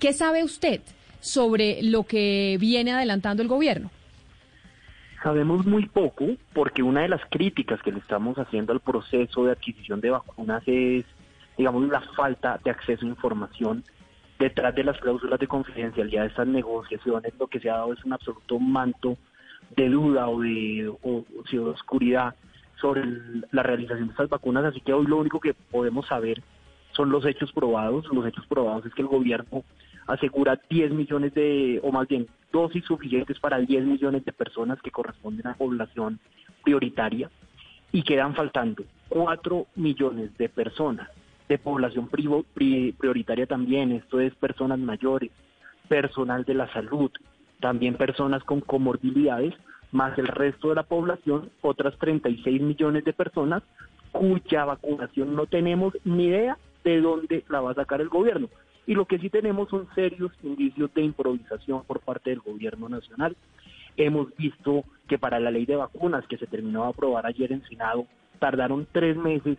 ¿Qué sabe usted sobre lo que viene adelantando el gobierno? Sabemos muy poco porque una de las críticas que le estamos haciendo al proceso de adquisición de vacunas es, digamos, la falta de acceso a información. Detrás de las cláusulas de confidencialidad de estas negociaciones, lo que se ha dado es un absoluto manto de duda o de, oscuridad sobre la realización de estas vacunas. Así que hoy lo único que podemos saber son los hechos probados. Los hechos probados es que el gobierno asegura 10 millones de, o más bien dosis suficientes para 10 millones de personas que corresponden a población prioritaria y quedan faltando 4 millones de personas de población prioritaria también, esto es personas mayores, personal de la salud, también personas con comorbilidades, más el resto de la población, otras 36 millones de personas cuya vacunación no tenemos ni idea de dónde la va a sacar el gobierno. Y lo que sí tenemos son serios indicios de improvisación por parte del gobierno nacional. Hemos visto que para la ley de vacunas que se terminó de aprobar ayer en Senado, tardaron tres meses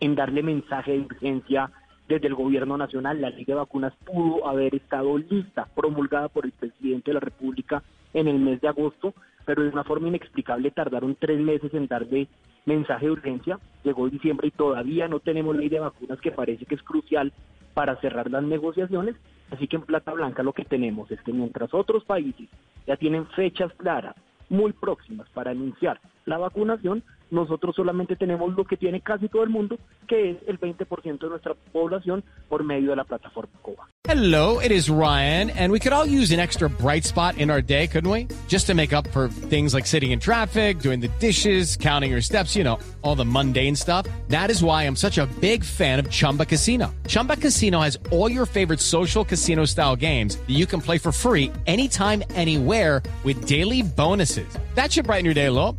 en darle mensaje de urgencia desde el gobierno nacional. La ley de vacunas pudo haber estado lista, promulgada por el presidente de la República en el mes de agosto, pero de una forma inexplicable tardaron tres meses en darle mensaje de urgencia. Llegó diciembre y todavía no tenemos ley de vacunas que parece que es crucial para cerrar las negociaciones. Así que en Plata Blanca lo que tenemos es que mientras otros países ya tienen fechas claras, muy próximas para anunciar la vacunación, nosotros solamente tenemos lo que tiene casi todo el mundo, que es el 20% de nuestra población por medio de la plataforma COVA. Hello, it is Ryan, and we could all use an extra bright spot in our day, couldn't we? Just to make up for things like sitting in traffic, doing the dishes, counting your steps, you know, all the mundane stuff. That is why I'm such a big fan of Chumba Casino. Chumba Casino has all your favorite social casino style games that you can play for free anytime, anywhere with daily bonuses. That should brighten your day a little.